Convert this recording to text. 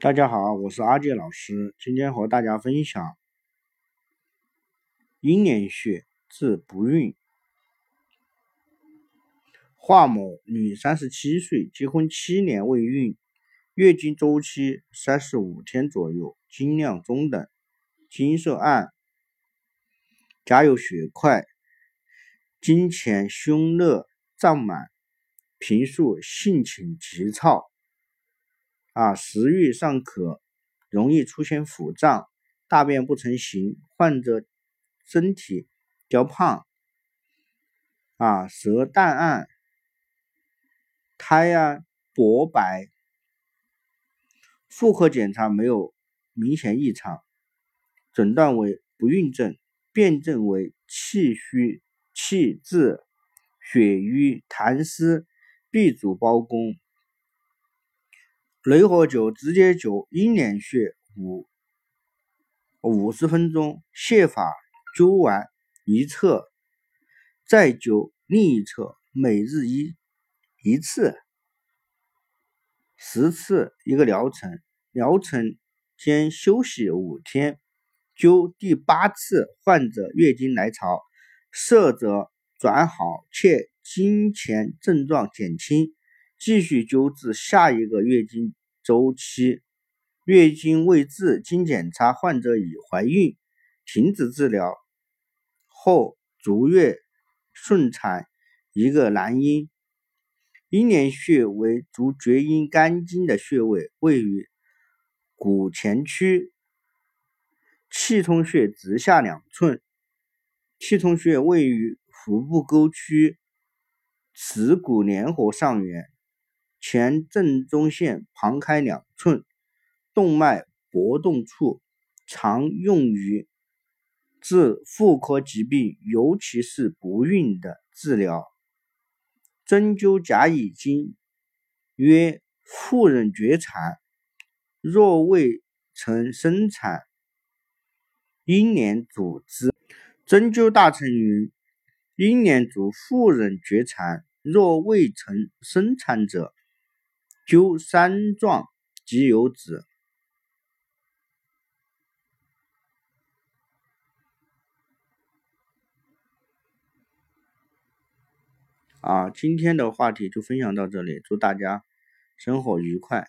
大家好，我是阿杰老师，今天和大家分享阴年穴治不孕。华某，女，三十七岁，结婚七年未孕，月经周期三十五天左右，经量中等，经色暗，夹有血块，经前胸肋胀满，平素性情急躁。啊，食欲尚可，容易出现腹胀，大便不成形，患者身体较胖，啊，舌淡暗，苔啊薄白，妇科检查没有明显异常，诊断为不孕症，辨证为气虚气滞，血瘀痰湿闭阻包宫。雷火灸直接灸阴年穴五五十分钟，泻法灸完一侧，再灸另一侧，每日一一次，十次一个疗程，疗程间休息五天。灸第八次，患者月经来潮，色泽转好且经前症状减轻，继续灸至下一个月经。周期月经未至，经检查患者已怀孕，停止治疗后逐月顺产一个男婴。阴连穴为足厥阴肝经的穴位，位于骨前区，气通穴直下两寸。气通穴位于腹部沟区耻骨联合上缘。前正中线旁开两寸，动脉搏动处，常用于治妇科疾病，尤其是不孕的治疗。针灸甲乙经，曰：妇人绝产，若未曾生产，阴年主之。针灸大成云：阴年主妇人绝产，若未曾生产者。灸三壮即有子。啊，今天的话题就分享到这里，祝大家生活愉快。